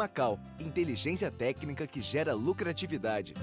Macau, inteligência técnica que gera lucratividade.